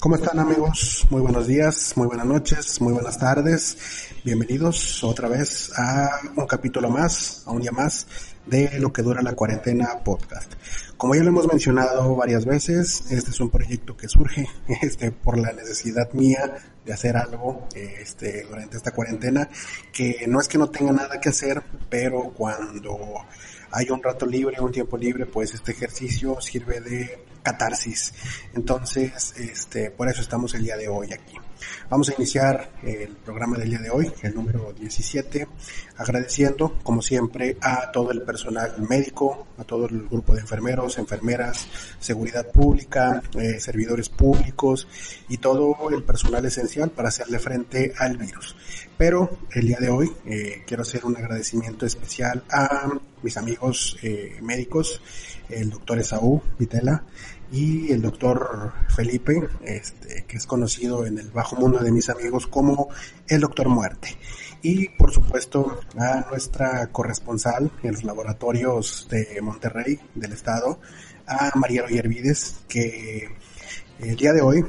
¿Cómo están amigos? Muy buenos días, muy buenas noches, muy buenas tardes. Bienvenidos otra vez a un capítulo más, a un día más de lo que dura la cuarentena podcast. Como ya lo hemos mencionado varias veces, este es un proyecto que surge este, por la necesidad mía de hacer algo este, durante esta cuarentena, que no es que no tenga nada que hacer, pero cuando hay un rato libre, un tiempo libre, pues este ejercicio sirve de catarsis. Entonces, este, por eso estamos el día de hoy aquí. Vamos a iniciar el programa del día de hoy, el número 17, agradeciendo, como siempre, a todo el personal médico, a todo el grupo de enfermeros, enfermeras, seguridad pública, eh, servidores públicos y todo el personal esencial para hacerle frente al virus. Pero el día de hoy eh, quiero hacer un agradecimiento especial a mis amigos eh, médicos, el doctor Esaú Vitela, y el doctor Felipe, este, que es conocido en el bajo mundo de mis amigos como el doctor Muerte. Y por supuesto a nuestra corresponsal en los laboratorios de Monterrey, del estado, a María Yervides, que el día de hoy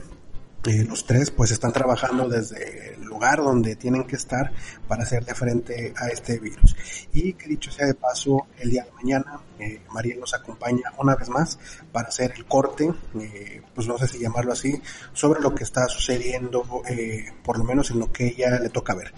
eh, los tres pues están trabajando desde lugar donde tienen que estar para hacerle frente a este virus. Y que dicho sea de paso, el día de mañana eh, María nos acompaña una vez más para hacer el corte, eh, pues no sé si llamarlo así, sobre lo que está sucediendo, por lo menos en lo que ella le toca ver.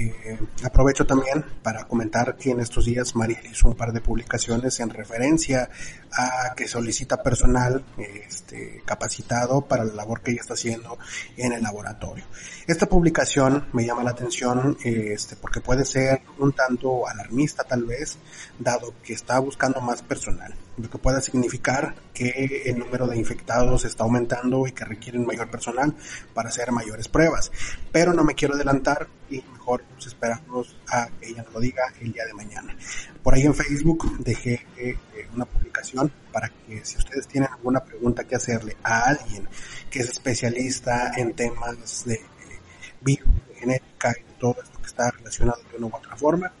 Eh, aprovecho también para comentar que en estos días Mariel hizo un par de publicaciones en referencia a que solicita personal este, capacitado para la labor que ella está haciendo en el laboratorio. Esta publicación me llama la atención este, porque puede ser un tanto alarmista tal vez, dado que está buscando más personal, lo que puede significar que el número de infectados está aumentando y que requieren mayor personal para hacer mayores pruebas. Pero no me quiero adelantar y mejor esperamos a que ella nos lo diga el día de mañana. Por ahí en Facebook dejé eh, una publicación para que si ustedes tienen alguna pregunta que hacerle a alguien que es especialista en temas de virus, de genética y todo esto que está relacionado de una u otra forma,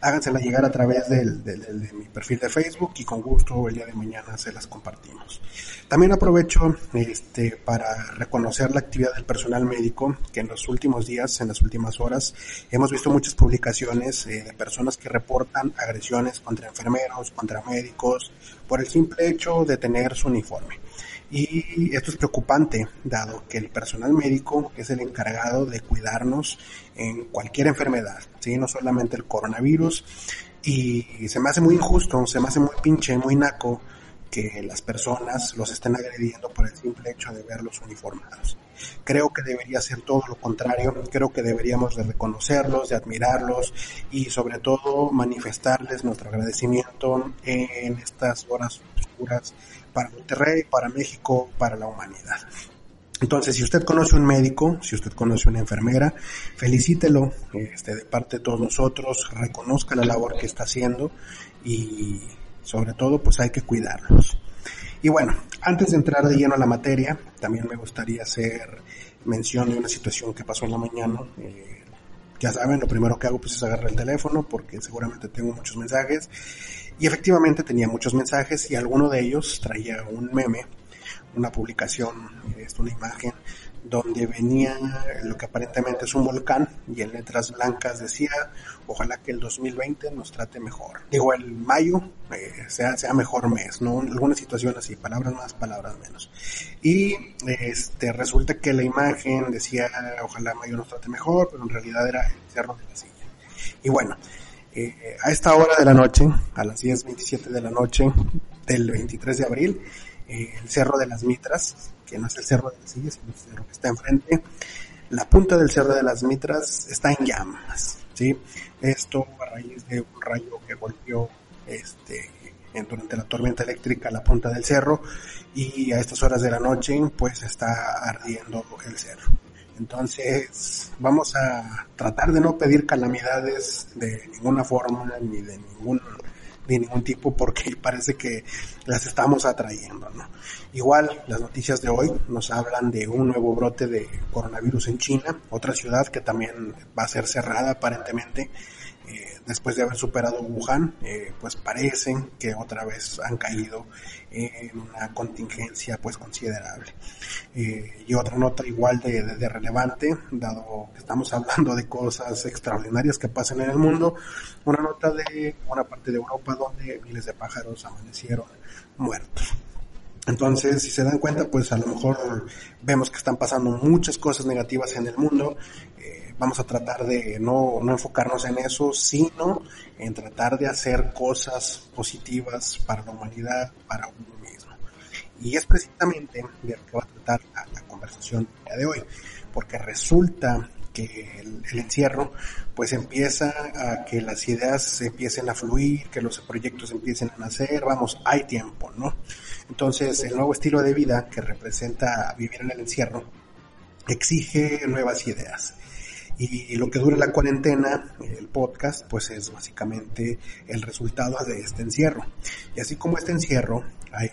hágansela llegar a través del, de mi perfil de Facebook y con gusto el día de mañana se las compartimos. También aprovecho este, para reconocer la actividad del personal médico que en los últimos días, en las últimas horas, hemos visto muchas publicaciones eh, de personas que reportan agresiones contra enfermeros, contra médicos, por el simple hecho de tener su uniforme. Y esto es preocupante, dado que el personal médico es el encargado de cuidarnos en cualquier enfermedad, ¿sí? no solamente el coronavirus. Y se me hace muy injusto, se me hace muy pinche, muy naco que las personas los estén agrediendo por el simple hecho de verlos uniformados. Creo que debería ser todo lo contrario, creo que deberíamos de reconocerlos, de admirarlos y sobre todo manifestarles nuestro agradecimiento en estas horas oscuras para Monterrey, para México, para la humanidad. Entonces, si usted conoce un médico, si usted conoce una enfermera, felicítelo este, de parte de todos nosotros, reconozca la labor que está haciendo y sobre todo pues hay que cuidarlos. Y bueno, antes de entrar de lleno a la materia, también me gustaría hacer mención de una situación que pasó en la mañana. Eh, ya saben, lo primero que hago pues es agarrar el teléfono porque seguramente tengo muchos mensajes. Y efectivamente tenía muchos mensajes y alguno de ellos traía un meme, una publicación, una imagen donde venía lo que aparentemente es un volcán y en letras blancas decía ojalá que el 2020 nos trate mejor. Digo, el mayo eh, sea, sea mejor mes, ¿no? Alguna situación así, palabras más, palabras menos. Y este resulta que la imagen decía ojalá mayo nos trate mejor, pero en realidad era el cerro de la silla. Y bueno, eh, a esta hora de la noche, a las 10.27 de la noche del 23 de abril, el Cerro de las Mitras, que no es el Cerro de las Sillas, sino el cerro que está enfrente. La punta del Cerro de las Mitras está en llamas, ¿sí? Esto a raíz de un rayo que golpeó este, durante la tormenta eléctrica la punta del cerro y a estas horas de la noche pues está ardiendo el cerro. Entonces vamos a tratar de no pedir calamidades de ninguna forma ni de ningún de ningún tipo porque parece que las estamos atrayendo, ¿no? Igual las noticias de hoy nos hablan de un nuevo brote de coronavirus en China, otra ciudad que también va a ser cerrada aparentemente eh, después de haber superado Wuhan, eh, pues parecen que otra vez han caído en una contingencia pues considerable. Eh, y otra nota igual de, de, relevante, dado que estamos hablando de cosas extraordinarias que pasan en el mundo, una nota de una parte de Europa donde miles de pájaros amanecieron muertos. Entonces, si se dan cuenta, pues a lo mejor vemos que están pasando muchas cosas negativas en el mundo vamos a tratar de no, no enfocarnos en eso, sino en tratar de hacer cosas positivas para la humanidad, para uno mismo. Y es precisamente de lo que va a tratar la, conversación de hoy, porque resulta que el, el, encierro pues empieza a que las ideas empiecen a fluir, que los proyectos empiecen a nacer, vamos, hay tiempo, ¿no? Entonces el nuevo estilo de vida que representa vivir en el encierro exige nuevas ideas. Y lo que dura la cuarentena, el podcast, pues es básicamente el resultado de este encierro. Y así como este encierro, hay,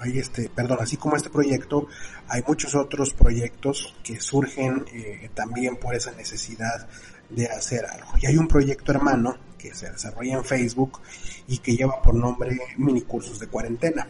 hay este, perdón, así como este proyecto, hay muchos otros proyectos que surgen eh, también por esa necesidad de hacer algo. Y hay un proyecto hermano que se desarrolla en Facebook y que lleva por nombre Mini Cursos de Cuarentena.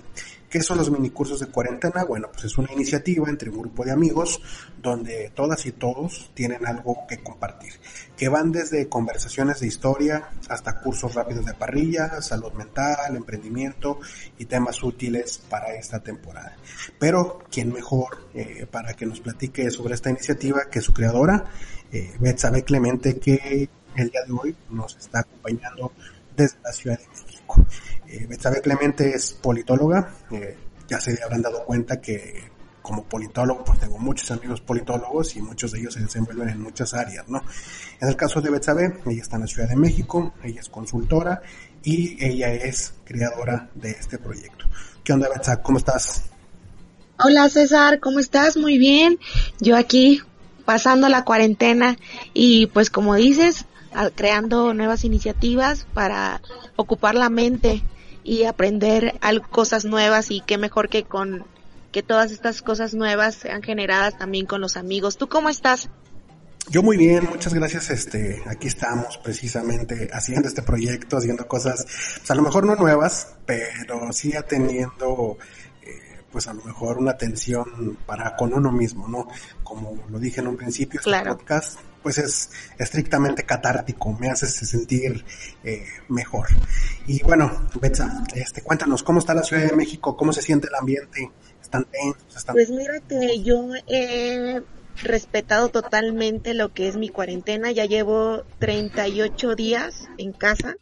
¿Qué son los minicursos de cuarentena? Bueno, pues es una iniciativa entre un grupo de amigos donde todas y todos tienen algo que compartir, que van desde conversaciones de historia hasta cursos rápidos de parrilla, salud mental, emprendimiento y temas útiles para esta temporada. Pero, ¿quién mejor eh, para que nos platique sobre esta iniciativa que su creadora, eh, Betsabe Clemente, que el día de hoy nos está acompañando desde la Ciudad de México. Eh, Betsabe Clemente es politóloga, eh, ya se habrán dado cuenta que como politólogo, pues tengo muchos amigos politólogos y muchos de ellos se desenvuelven en muchas áreas, ¿no? En el caso de Betsabe, ella está en la Ciudad de México, ella es consultora y ella es creadora de este proyecto. ¿Qué onda, Betsabe? ¿Cómo estás? Hola, César, ¿cómo estás? Muy bien. Yo aquí pasando la cuarentena y pues como dices, creando nuevas iniciativas para ocupar la mente y aprender cosas nuevas y qué mejor que con que todas estas cosas nuevas sean generadas también con los amigos. ¿Tú cómo estás? Yo muy bien, muchas gracias. Este, aquí estamos precisamente haciendo este proyecto, haciendo cosas, pues a lo mejor no nuevas, pero sí atendiendo eh, pues a lo mejor una atención para con uno mismo, ¿no? Como lo dije en un principio, este podcast pues es estrictamente catártico, me hace sentir eh, mejor. Y bueno, Betsa, este, cuéntanos, ¿cómo está la Ciudad de México? ¿Cómo se siente el ambiente? ¿Están tensos? ¿Están... Pues mira que yo he respetado totalmente lo que es mi cuarentena, ya llevo 38 días en casa.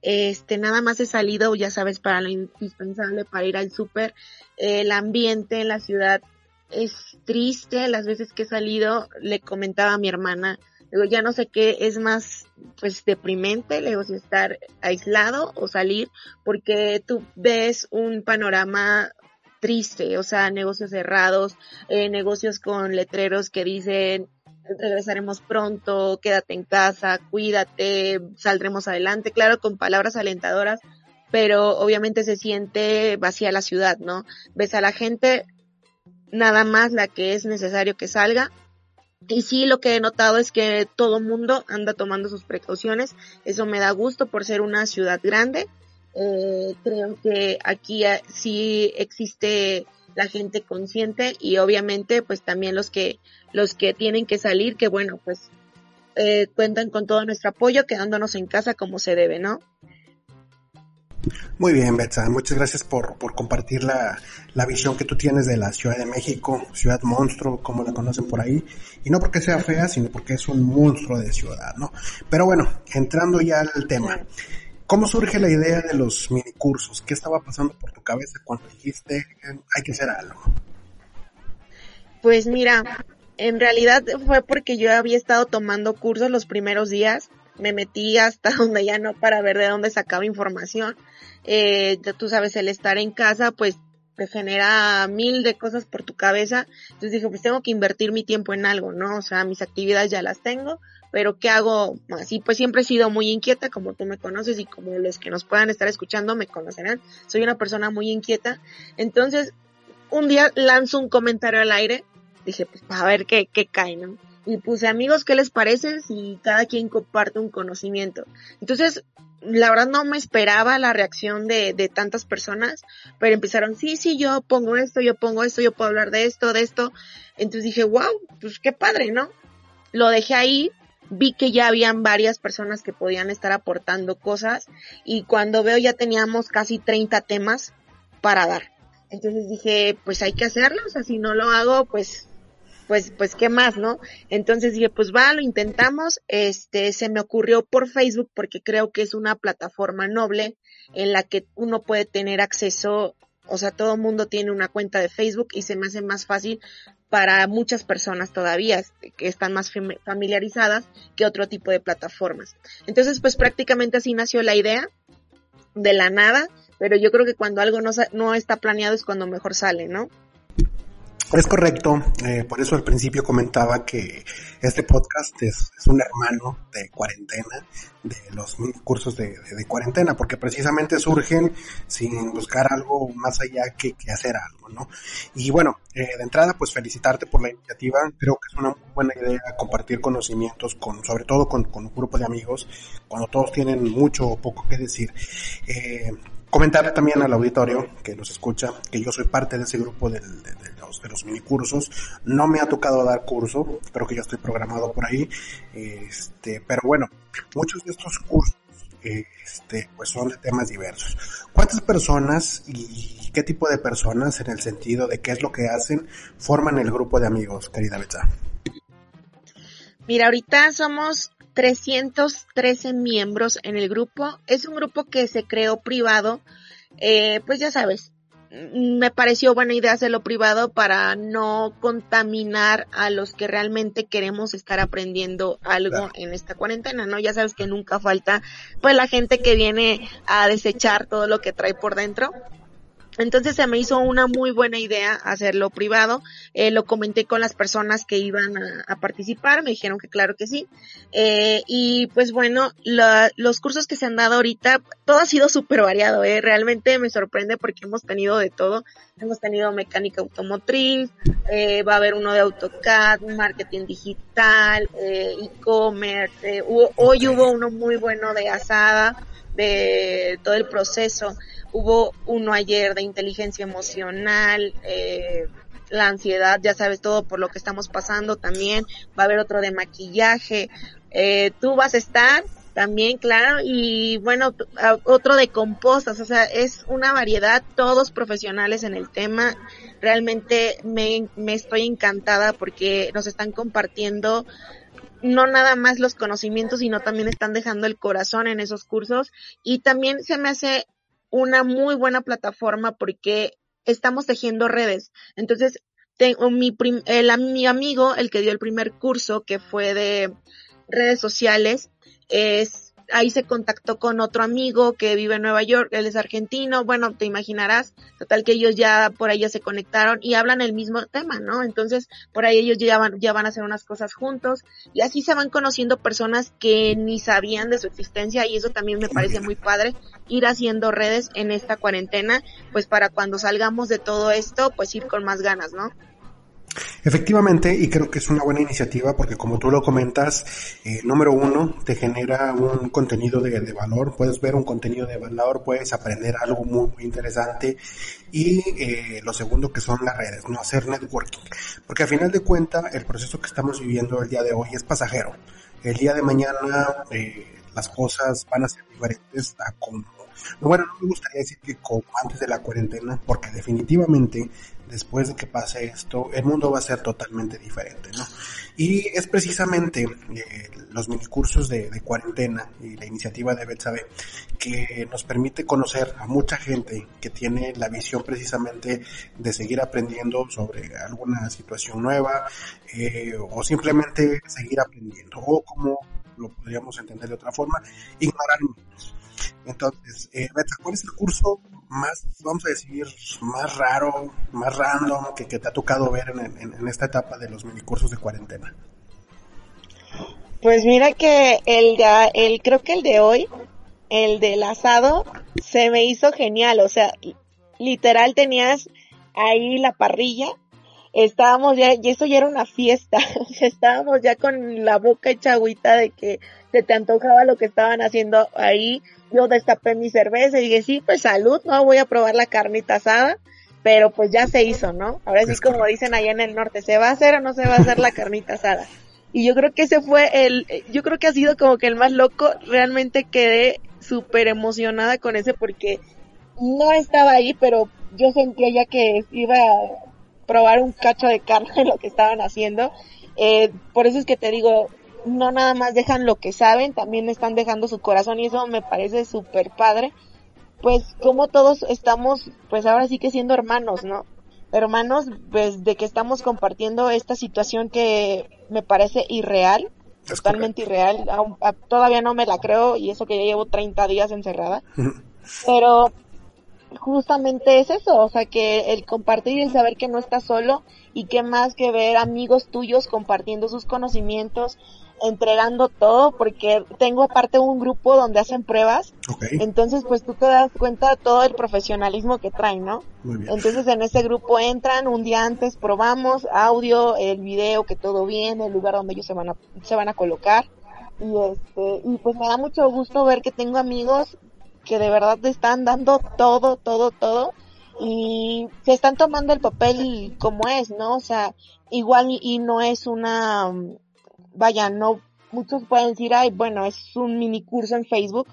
Este, nada más he salido, ya sabes, para lo indispensable, para ir al súper. El ambiente en la ciudad es triste las veces que he salido, le comentaba a mi hermana, digo, ya no sé qué es más, pues, deprimente, le digo, estar aislado o salir, porque tú ves un panorama triste, o sea, negocios cerrados, eh, negocios con letreros que dicen, regresaremos pronto, quédate en casa, cuídate, saldremos adelante, claro, con palabras alentadoras, pero obviamente se siente vacía la ciudad, ¿no? Ves a la gente nada más la que es necesario que salga. Y sí, lo que he notado es que todo mundo anda tomando sus precauciones. Eso me da gusto por ser una ciudad grande. Eh, creo que aquí eh, sí existe la gente consciente y obviamente pues también los que los que tienen que salir que bueno pues eh, cuentan con todo nuestro apoyo quedándonos en casa como se debe no muy bien, Betsa, muchas gracias por, por compartir la, la, visión que tú tienes de la Ciudad de México, ciudad monstruo, como la conocen por ahí, y no porque sea fea, sino porque es un monstruo de ciudad, ¿no? Pero bueno, entrando ya al tema, ¿cómo surge la idea de los minicursos? ¿Qué estaba pasando por tu cabeza cuando dijiste hay que hacer algo? Pues mira, en realidad fue porque yo había estado tomando cursos los primeros días, me metí hasta donde ya no para ver de dónde sacaba información. Eh, tú sabes, el estar en casa, pues te genera mil de cosas por tu cabeza. Entonces dije, pues tengo que invertir mi tiempo en algo, ¿no? O sea, mis actividades ya las tengo, pero ¿qué hago así? Pues siempre he sido muy inquieta, como tú me conoces y como los que nos puedan estar escuchando me conocerán. Soy una persona muy inquieta. Entonces, un día lanzo un comentario al aire. Dije, pues a ver qué, qué cae, ¿no? Y puse, amigos, ¿qué les parece si cada quien comparte un conocimiento? Entonces, la verdad no me esperaba la reacción de, de tantas personas, pero empezaron, sí, sí, yo pongo esto, yo pongo esto, yo puedo hablar de esto, de esto. Entonces dije, wow, pues qué padre, ¿no? Lo dejé ahí, vi que ya habían varias personas que podían estar aportando cosas y cuando veo ya teníamos casi 30 temas para dar. Entonces dije, pues hay que hacerlo, o sea, si no lo hago, pues pues, pues, ¿qué más, no? Entonces dije, pues va, lo intentamos. Este, se me ocurrió por Facebook porque creo que es una plataforma noble en la que uno puede tener acceso, o sea, todo el mundo tiene una cuenta de Facebook y se me hace más fácil para muchas personas todavía que están más familiarizadas que otro tipo de plataformas. Entonces, pues prácticamente así nació la idea de la nada, pero yo creo que cuando algo no, no está planeado es cuando mejor sale, ¿no? Es correcto, eh, por eso al principio comentaba que este podcast es, un hermano de cuarentena, de los cursos de, cuarentena, porque precisamente surgen sin buscar algo más allá que, hacer algo, ¿no? Y bueno, eh, de entrada, pues felicitarte por la iniciativa, creo que es una muy buena idea compartir conocimientos con, sobre todo con, con un grupo de amigos, cuando todos tienen mucho o poco que decir. Eh, Comentar también al auditorio que nos escucha que yo soy parte de ese grupo de, los, de los minicursos. No me ha tocado dar curso, creo que ya estoy programado por ahí. Este, pero bueno, muchos de estos cursos este, pues son de temas diversos. ¿Cuántas personas y qué tipo de personas en el sentido de qué es lo que hacen forman el grupo de amigos, querida Betsa? Mira, ahorita somos 313 miembros en el grupo. Es un grupo que se creó privado. Eh, pues ya sabes, mm, me pareció buena idea hacerlo privado para no contaminar a los que realmente queremos estar aprendiendo algo en esta cuarentena, ¿no? Ya sabes que nunca falta pues la gente que viene a desechar todo lo que trae por dentro. Entonces se me hizo una muy buena idea hacerlo privado. Eh, lo comenté con las personas que iban a, participar, me dijeron que claro que sí. Eh, y pues bueno, los cursos que se han dado ahorita, todo ha sido súper variado. Eh. Realmente me sorprende porque hemos tenido de todo. Hemos tenido mecánica automotriz, eh, va a haber uno de AutoCAD, marketing digital, e-commerce. hoy hubo uno muy bueno de asada, de todo el proceso. Hubo uno ayer de inteligencia emocional, eh, la ansiedad, ya sabes todo por lo que estamos pasando también. Va a haber otro de maquillaje. Eh, tú vas a estar también, claro, y bueno, otro de compostas, o sea, es una variedad, todos profesionales en el tema. Realmente me, me estoy encantada porque nos están compartiendo no nada más los conocimientos, sino también están dejando el corazón en esos cursos y también se me hace una muy buena plataforma porque estamos tejiendo redes. Entonces, tengo mi, el, mi amigo, el que dio el primer curso, que fue de redes sociales, es ahí se contactó con otro amigo que vive en Nueva York, él es argentino, bueno, te imaginarás, total que ellos ya por ahí ya se conectaron y hablan el mismo tema, ¿no? Entonces, por ahí ellos ya van, ya van a hacer unas cosas juntos y así se van conociendo personas que ni sabían de su existencia y eso también me parece muy padre, ir haciendo redes en esta cuarentena, pues para cuando salgamos de todo esto, pues ir con más ganas, ¿no? Efectivamente, y creo que es una buena iniciativa porque como tú lo comentas, eh, número uno, te genera un contenido de, valor, puedes ver un contenido de valor, puedes aprender algo muy, muy interesante. Y eh, lo segundo que son las redes, no hacer networking, porque al final de cuentas el proceso que estamos viviendo el día de hoy es pasajero. El día de mañana eh, las cosas van a ser diferentes a como bueno, no me gustaría decir que como antes de la cuarentena, porque definitivamente después de que pase esto, el mundo va a ser totalmente diferente, ¿no? Y es precisamente eh, los minicursos de, de cuarentena y la iniciativa de Betsabe que nos permite conocer a mucha gente que tiene la visión precisamente de seguir aprendiendo sobre alguna situación nueva eh, o simplemente seguir aprendiendo o como lo podríamos entender de otra forma, ignorar mitos. Entonces, eh, ¿cuál es el curso más, vamos a decir, más raro, más random que, te ha tocado ver en, en, esta etapa de los minicursos de cuarentena? Pues mira que el, el, creo que el de hoy, el del asado, se me hizo genial, o sea, literal tenías ahí la parrilla, estábamos ya, y eso ya era una fiesta, estábamos ya con la boca hecha agüita de que se te antojaba lo que estaban haciendo ahí, yo destapé mi cerveza y dije, sí, pues salud, no voy a probar la carnita asada, pero pues ya se hizo, ¿no? Ahora sí, como dicen allá en el norte, ¿se va a hacer o no se va a hacer la carnita asada? Y yo creo que ese fue el, yo creo que ha sido como que el más loco, realmente quedé súper emocionada con ese porque no estaba ahí, pero yo sentía ya que iba a probar un cacho de carne lo que estaban haciendo. Eh, por eso es que te digo, no nada más dejan lo que saben, también están dejando su corazón y eso me parece súper padre. Pues como todos estamos, pues ahora sí que siendo hermanos, ¿no? Hermanos, pues de que estamos compartiendo esta situación que me parece irreal, totalmente irreal. todavía no me la creo y eso que ya llevo 30 días encerrada. Pero justamente es eso, o sea, que el compartir y el saber que no estás solo y que más que ver amigos tuyos compartiendo sus conocimientos, entregando todo, porque tengo aparte un grupo donde hacen pruebas, entonces pues tú te das cuenta de todo el profesionalismo que traen, ¿no? Entonces en ese grupo entran, un día antes probamos audio, el video, que todo bien, el lugar donde ellos se van a, se van a colocar, y este, y pues me da mucho gusto ver que tengo amigos que de verdad te están dando todo, todo, todo y se están tomando el papel como es, ¿no? O sea, igual y, no es una, vaya, no, muchos pueden decir, ay, bueno, es un mini curso en Facebook,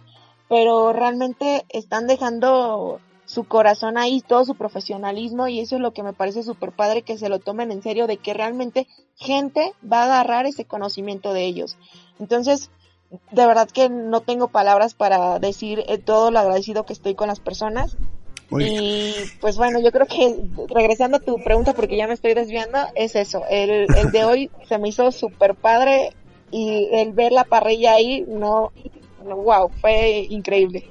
pero realmente están dejando su corazón ahí, todo su profesionalismo y eso es lo que me parece súper padre que se lo tomen en serio de que realmente gente va a agarrar ese conocimiento de ellos. Entonces, de verdad que no tengo palabras para decir eh, todo lo agradecido que estoy con las personas. Y pues bueno, yo creo que regresando a tu pregunta, porque ya me estoy desviando, es eso. El, el de hoy se me hizo súper padre y el ver la parrilla ahí, no, no, wow, fue increíble.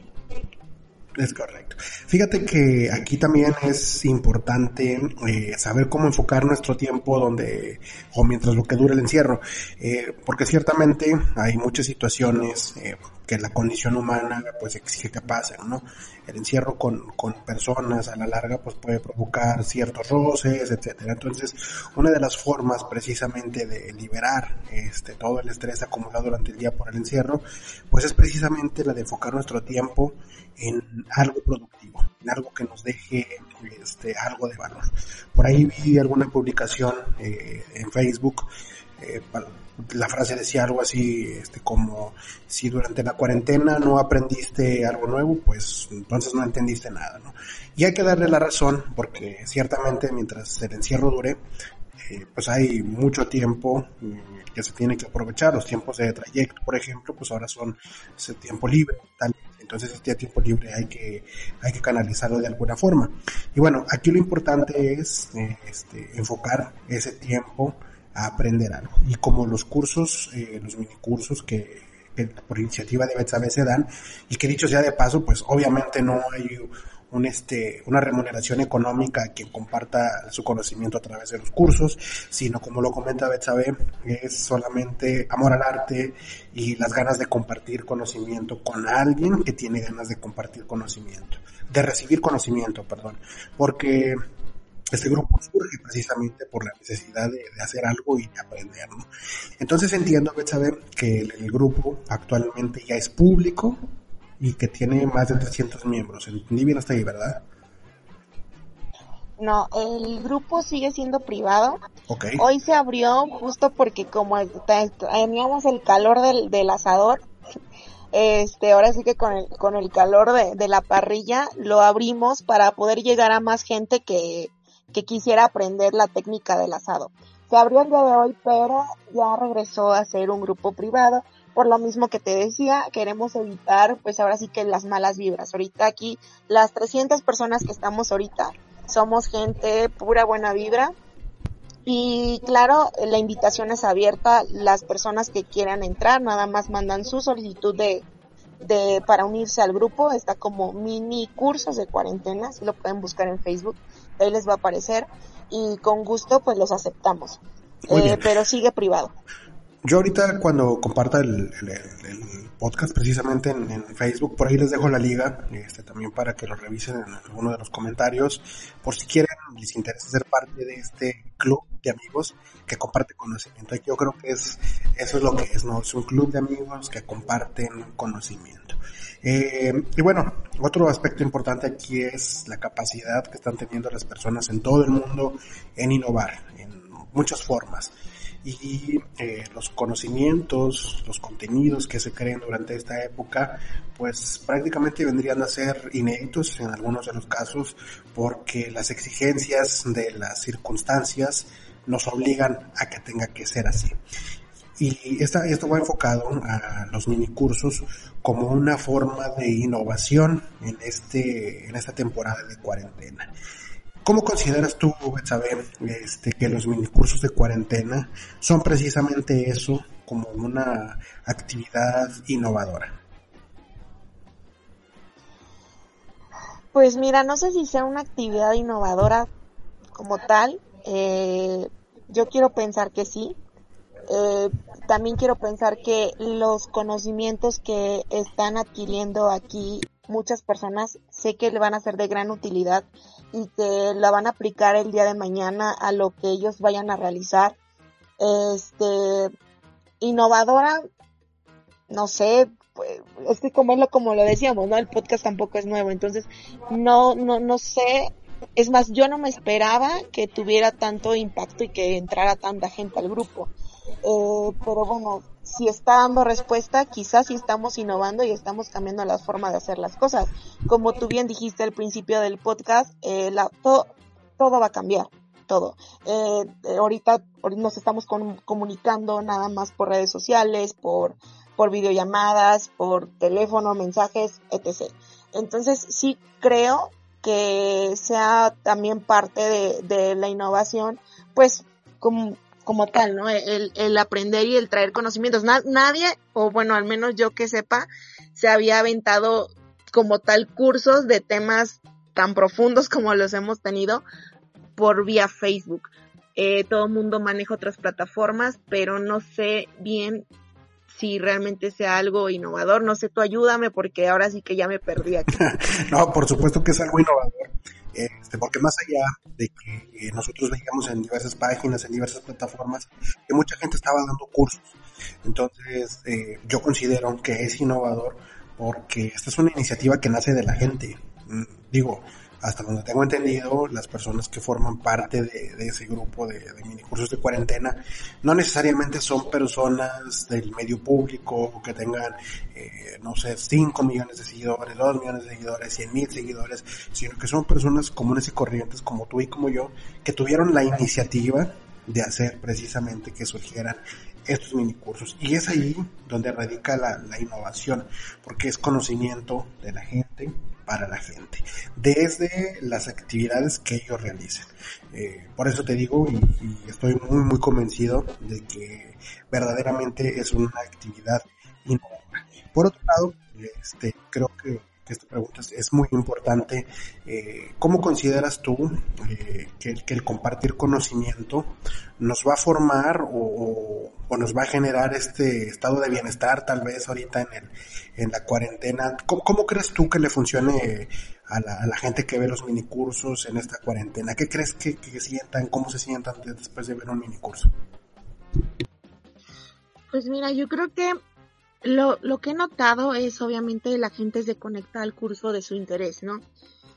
Es correcto. Fíjate que aquí también es importante eh, saber cómo enfocar nuestro tiempo donde o mientras lo que dure el encierro, eh, porque ciertamente hay muchas situaciones eh, que la condición humana pues exige que pasen, ¿no? El encierro con, con personas a la larga pues puede provocar ciertos roces, etcétera. Entonces, una de las formas precisamente de liberar este todo el estrés acumulado durante el día por el encierro, pues es precisamente la de enfocar nuestro tiempo en algo productivo, en algo que nos deje este, algo de valor. Por ahí vi alguna publicación eh, en Facebook, eh, la frase decía algo así este, como si durante la cuarentena no aprendiste algo nuevo, pues entonces no entendiste nada, ¿no? Y hay que darle la razón porque ciertamente mientras el encierro dure, eh, pues hay mucho tiempo mm, que se tiene que aprovechar. Los tiempos de trayecto, por ejemplo, pues ahora son ese tiempo libre, tal entonces este tiempo libre hay que, hay que canalizarlo de alguna forma. Y bueno, aquí lo importante es eh, este, enfocar ese tiempo a aprender algo. Y como los cursos, eh, los minicursos que, que por iniciativa de Betsabe se dan, y que dicho sea de paso, pues obviamente no hay un este, una remuneración económica a quien comparta su conocimiento a través de los cursos, sino como lo comenta Betsabe, es solamente amor al arte y las ganas de compartir conocimiento con alguien que tiene ganas de compartir conocimiento, de recibir conocimiento, perdón, porque este grupo surge precisamente por la necesidad de, hacer algo y de aprender, ¿no? Entonces entiendo, Betsabe, que el grupo actualmente ya es público, y que tiene más de 300 miembros. Entendí bien hasta ahí, ¿verdad? No, el grupo sigue siendo privado. Okay. Hoy se abrió justo porque como teníamos el calor del, del asador, este, ahora sí que con el, con el calor de, de, la parrilla lo abrimos para poder llegar a más gente que, que quisiera aprender la técnica del asado. Se abrió el día de hoy, pero ya regresó a ser un grupo privado por lo mismo que te decía, queremos evitar pues ahora sí que las malas vibras. Ahorita aquí las 300 personas que estamos ahorita somos gente pura buena vibra Y claro, la invitación es abierta. Las personas que quieran entrar nada más mandan su solicitud de, de para unirse al grupo. Está como mini cursos de cuarentena, si lo pueden buscar en Facebook, ahí les va a aparecer y con gusto pues los aceptamos. Eh, pero sigue privado. Yo ahorita cuando comparta el, podcast precisamente en, Facebook, por ahí les dejo la liga, este, también para que lo revisen en alguno de los comentarios, por si quieren, les interesa ser parte de este club de amigos que comparte conocimiento. Yo creo que es eso es lo que es, ¿no? Es un club de amigos que comparten conocimiento. Eh, y bueno, otro aspecto importante aquí es la capacidad que están teniendo las personas en todo el mundo en innovar, en muchas formas y eh, los conocimientos, los contenidos que se creen durante esta época, pues prácticamente vendrían a ser inéditos en algunos de los casos porque las exigencias de las circunstancias nos obligan a que tenga que ser así. Y esta, esto va enfocado a los minicursos como una forma de innovación en, este, en esta temporada de cuarentena. ¿Cómo consideras tú, Betsabe, este, que los minicursos de cuarentena son precisamente eso, como una actividad innovadora? Pues mira, no sé si sea una actividad innovadora como tal. Eh, yo quiero pensar que sí. Eh, también quiero pensar que los conocimientos que están adquiriendo aquí muchas personas sé que le van a ser de gran utilidad y que la van a aplicar el día de mañana a lo que ellos vayan a realizar. Este, innovadora, no sé, pues, es que como es lo, como lo decíamos, ¿no? El podcast tampoco es nuevo, entonces no, no, no sé. Es más, yo no me esperaba que tuviera tanto impacto y que entrara tanta gente al grupo. Eh, pero bueno, si está dando respuesta, quizás si estamos innovando y estamos cambiando la forma de hacer las cosas. Como tú bien dijiste al principio del podcast, eh, todo, va a cambiar, todo. Eh, eh ahorita, nos estamos comunicando nada más por redes sociales, por, por videollamadas, por teléfono, mensajes, etc. Entonces sí creo que sea también parte de la innovación, pues como como tal, ¿no? El, aprender y el traer conocimientos. nadie, o bueno, al menos yo que sepa, se había aventado como tal cursos de temas tan profundos como los hemos tenido por vía Facebook. Eh, todo el mundo maneja otras plataformas, pero no sé bien si realmente sea algo innovador. No sé, tú ayúdame porque ahora sí que ya me perdí aquí. no, por supuesto que es algo innovador. Este, porque más allá de que nosotros veíamos en diversas páginas, en diversas plataformas, que mucha gente estaba dando cursos. Entonces, eh, yo considero que es innovador porque esta es una iniciativa que nace de la gente. Mm, digo, hasta donde tengo entendido, las personas que forman parte de, ese grupo de, de minicursos de cuarentena no necesariamente son personas del medio público que tengan, eh, no sé, 5 millones de seguidores, 2 millones de seguidores, 100 mil seguidores, sino que son personas comunes y corrientes como tú y como yo, que tuvieron la iniciativa de hacer precisamente que surgieran estos minicursos. Y es ahí donde radica la innovación, porque es conocimiento de la gente, para la gente, desde las actividades que ellos realicen. Eh, por eso te digo y, estoy muy muy convencido de que verdaderamente es una actividad innovadora. Por otro lado, este, creo que esta es, muy importante. Eh, ¿Cómo consideras tú eh, que, el compartir conocimiento nos va a formar o, nos va a generar este estado de bienestar tal vez ahorita en, el, en la cuarentena? ¿Cómo, crees tú que le funcione a la, gente que ve los minicursos en esta cuarentena? ¿Qué crees que, que sientan? ¿Cómo se sientan después de ver un minicurso? Pues mira, yo creo que lo, lo que he notado es obviamente la gente se conecta al curso de su interés, ¿no?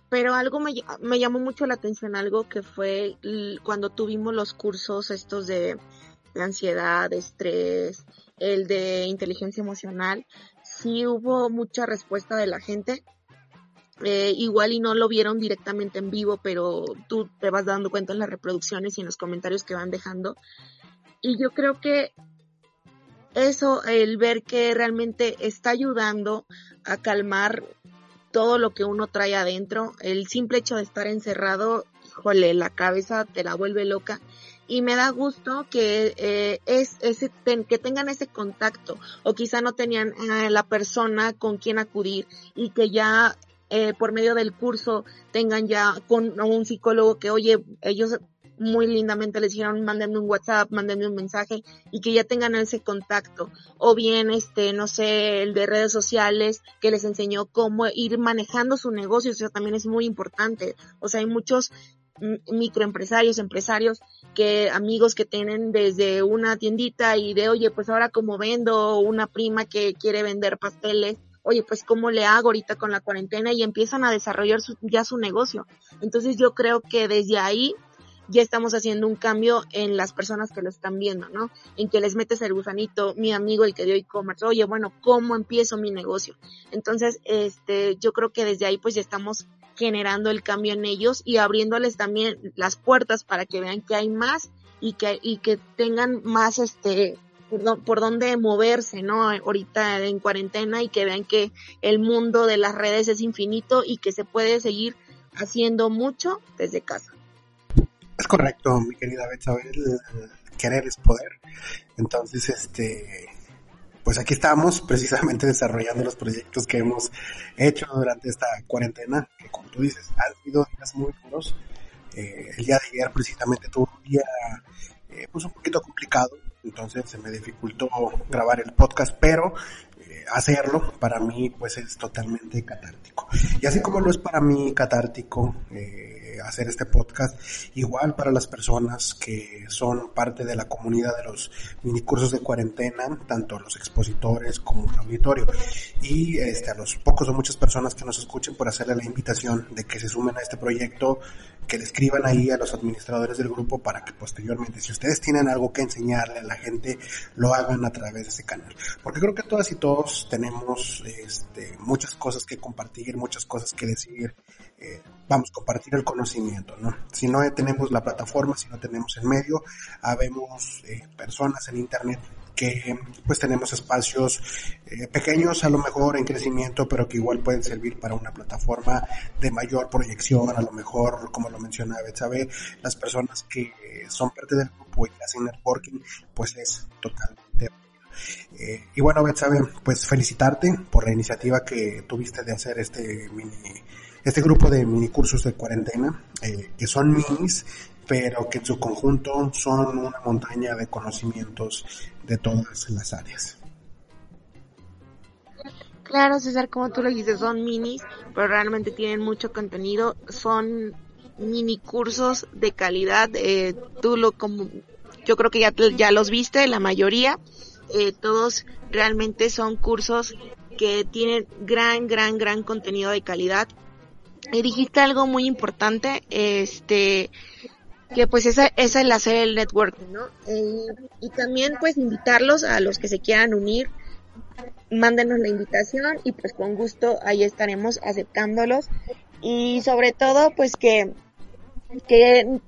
Pero algo me, me llamó mucho la atención, algo que fue cuando tuvimos los cursos estos de, ansiedad, de estrés, el de inteligencia emocional, sí hubo mucha respuesta de la gente. Eh, igual y no lo vieron directamente en vivo, pero tú te vas dando cuenta en las reproducciones y en los comentarios que van dejando. Y yo creo que eso, el ver que realmente está ayudando a calmar todo lo que uno trae adentro, el simple hecho de estar encerrado, híjole, la cabeza te la vuelve loca. Y me da gusto que eh, es ese que tengan ese contacto o quizá no tenían a la persona con quien acudir y que ya eh, por medio del curso tengan ya con un psicólogo que oye ellos muy lindamente les dijeron mándenme un WhatsApp, mándenme un mensaje y que ya tengan ese contacto. O bien, este, no sé, el de redes sociales que les enseñó cómo ir manejando su negocio, eso también es muy importante. O sea, hay muchos microempresarios, empresarios que amigos que tienen desde una tiendita y de, oye, pues ahora como vendo una prima que quiere vender pasteles, oye, pues cómo le hago ahorita con la cuarentena y empiezan a desarrollar ya su negocio. Entonces yo creo que desde ahí ya estamos haciendo un cambio en las personas que lo están viendo, ¿no? En que les metes el gusanito, mi amigo el que dio e-commerce, oye, bueno, ¿cómo empiezo mi negocio? Entonces, este, yo creo que desde ahí pues ya estamos generando el cambio en ellos y abriéndoles también las puertas para que vean que hay más y que, y que tengan más este, por, dónde moverse, ¿no? Ahorita en cuarentena y que vean que el mundo de las redes es infinito y que se puede seguir haciendo mucho desde casa. Es correcto, mi querida Betsabel, querer es poder. Entonces, este, pues aquí estamos precisamente desarrollando los proyectos que hemos hecho durante esta cuarentena, que como tú dices, han sido días muy duros. Eh, el día de ayer precisamente tuve un día eh, pues un poquito complicado, entonces se me dificultó grabar el podcast, pero hacerlo para mí pues es totalmente catártico. Y así como lo es para mí catártico, eh, hacer este podcast, igual para las personas que son parte de la comunidad de los minicursos de cuarentena, tanto los expositores como el auditorio, y este, a los pocos o muchas personas que nos escuchen por hacerle la invitación de que se sumen a este proyecto, que le escriban ahí a los administradores del grupo para que posteriormente, si ustedes tienen algo que enseñarle a la gente, lo hagan a través de ese canal. Porque creo que todas y todos tenemos este, muchas cosas que compartir, muchas cosas que decir, eh, vamos, compartir el conocimiento, ¿no? Si no tenemos la plataforma, si no tenemos el medio, habemos eh, personas en Internet que pues tenemos espacios eh, pequeños a lo mejor en crecimiento, pero que igual pueden servir para una plataforma de mayor proyección, a lo mejor, como lo mencionaba Betsabe, las personas que son parte del grupo y hacen networking, pues es totalmente eh, y bueno, Betsabe, pues felicitarte por la iniciativa que tuviste de hacer este mini este grupo de mini cursos de cuarentena, eh, que son minis, pero que en su conjunto son una montaña de conocimientos de todas las áreas. Claro, César, como tú lo dices, son minis, pero realmente tienen mucho contenido. Son mini cursos de calidad. Eh, tú lo como, yo creo que ya, ya los viste, la mayoría. Eh, todos realmente son cursos que tienen gran, gran, gran contenido de calidad y dijiste algo muy importante, este, que pues esa, es el hacer el networking, ¿no? Eh, y también pues invitarlos a los que se quieran unir, mándenos la invitación y pues con gusto ahí estaremos aceptándolos. Y sobre todo pues que, que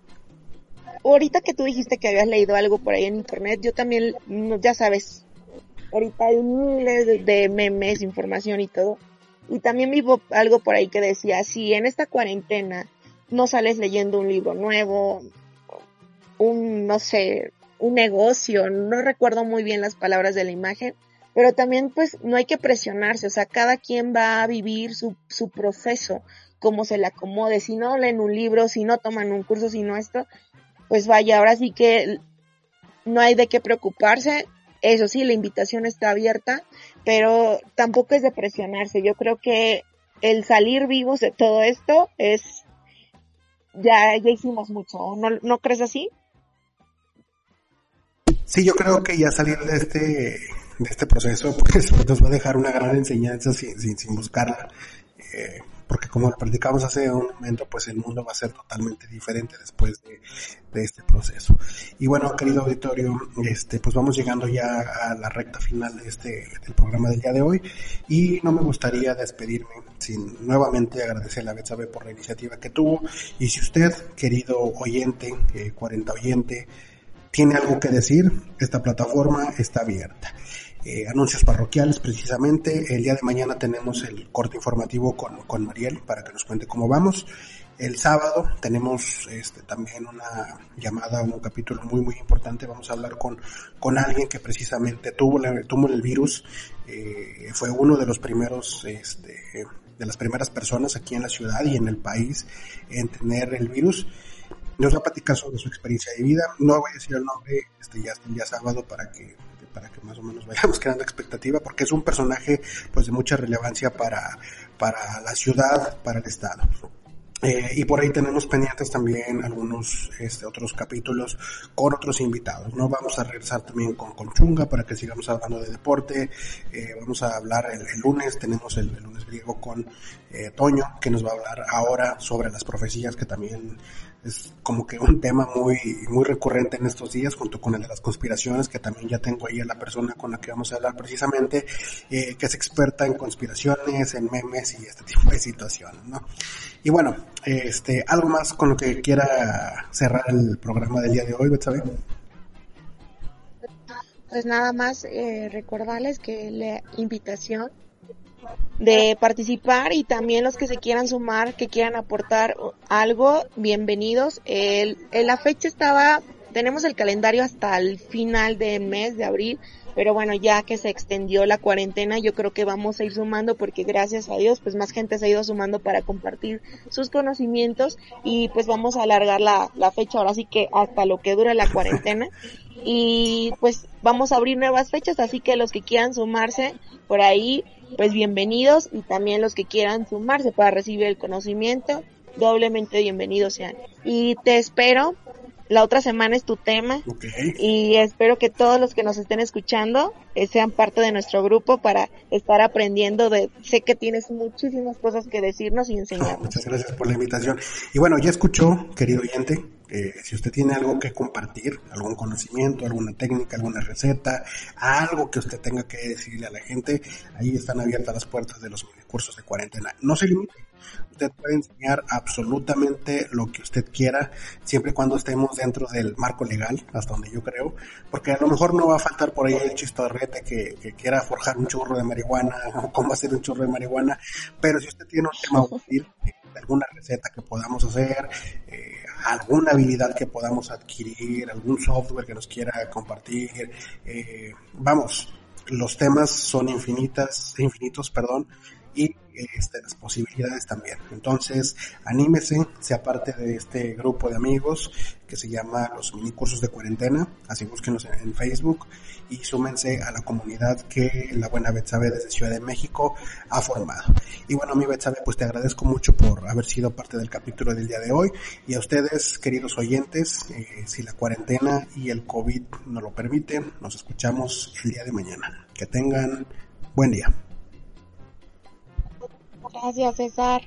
ahorita que tú dijiste que habías leído algo por ahí en internet, yo también, ya sabes, ahorita hay miles de memes, información y todo. Y también vi algo por ahí que decía, si en esta cuarentena no sales leyendo un libro nuevo, un, no sé, un negocio, no recuerdo muy bien las palabras de la imagen, pero también pues no hay que presionarse, o sea, cada quien va a vivir su, su proceso, como se le acomode, si no leen un libro, si no toman un curso, si no esto, pues vaya, ahora sí que no hay de qué preocuparse, eso sí, la invitación está abierta, pero tampoco es de presionarse. Yo creo que el salir vivos de todo esto es, ya, ya hicimos mucho. ¿No, ¿No crees así? Sí, yo creo que ya salir de este, de este proceso, pues nos va a dejar una gran enseñanza sin, sin, sin buscarla. Eh, porque como platicamos hace un momento, pues el mundo va a ser totalmente diferente después de, este proceso. Y bueno, querido auditorio, este, pues vamos llegando ya a la recta final de este, del programa del día de hoy, y no me gustaría despedirme sin nuevamente agradecerle a Betsabe por la iniciativa que tuvo, y si usted, querido oyente, 40 eh, oyente, tiene algo que decir, esta plataforma está abierta. Eh, anuncios parroquiales precisamente. El día de mañana tenemos el corte informativo con, con Mariel para que nos cuente cómo vamos. El sábado tenemos este, también una llamada, un capítulo muy, muy importante. Vamos a hablar con, con alguien que precisamente tuvo, tuvo el virus. Eh, fue uno de los primeros, este, de las primeras personas aquí en la ciudad y en el país en tener el virus. Nos va a platicar sobre su experiencia de vida. No voy a decir el nombre este, ya el día sábado para que para que más o menos vayamos creando expectativa, porque es un personaje pues de mucha relevancia para, para la ciudad, para el estado. Eh, y por ahí tenemos pendientes también algunos este, otros capítulos con otros invitados. ¿no? Vamos a regresar también con, con Chunga para que sigamos hablando de deporte. Eh, vamos a hablar el, lunes, tenemos el, lunes griego con eh, Toño, que nos va a hablar ahora sobre las profecías que también es como que un tema muy, muy recurrente en estos días, junto con el de las conspiraciones, que también ya tengo ahí a la persona con la que vamos a hablar precisamente, eh, que es experta en conspiraciones, en memes y este tipo de situaciones, ¿no? Y bueno, este, algo más con lo que quiera cerrar el programa del día de hoy, Betsabe. Pues nada más eh, recordarles que la invitación de participar y también los que se quieran sumar, que quieran aportar algo, bienvenidos. El, la fecha estaba, tenemos el calendario hasta el final del mes de abril, pero bueno, ya que se extendió la cuarentena, yo creo que vamos a ir sumando porque gracias a Dios, pues más gente se ha ido sumando para compartir sus conocimientos y pues vamos a alargar la, la fecha ahora sí que hasta lo que dura la cuarentena y pues vamos a abrir nuevas fechas, así que los que quieran sumarse por ahí, pues bienvenidos y también los que quieran sumarse para recibir el conocimiento, doblemente bienvenidos sean. Y te espero, la otra semana es tu tema y espero que todos los que nos estén escuchando eh, sean parte de nuestro grupo para estar aprendiendo de, sé que tienes muchísimas cosas que decirnos y enseñarnos. muchas gracias por la invitación. Y bueno, ya escuchó, querido oyente, si usted tiene algo que compartir, algún conocimiento, alguna técnica, alguna receta, algo que usted tenga que decirle a la gente, ahí están abiertas las puertas de los cursos de cuarentena. No se limite. Usted puede enseñar absolutamente lo que usted quiera, siempre y cuando estemos dentro del marco legal, hasta donde yo creo, porque a lo mejor no va a faltar por ahí el chistorrete que, que quiera forjar un churro de marihuana o cómo hacer un churro de marihuana, pero si usted tiene un tema útil, alguna receta que podamos hacer, eh, alguna habilidad que podamos adquirir, algún software que nos quiera compartir. Eh, vamos, los temas son infinitas, infinitos, perdón, y este, las posibilidades también. Entonces, anímese, sea parte de este grupo de amigos que se llama los mini cursos de cuarentena, así búsquenos en, Facebook y súmense a la comunidad que la buena Betsabe desde Ciudad de México ha formado. Y bueno, mi Betsabe, pues te agradezco mucho por haber sido parte del capítulo del día de hoy y a ustedes, queridos oyentes, eh, si la cuarentena y el COVID nos lo permiten, nos escuchamos el día de mañana. Que tengan buen día. Gracias, César.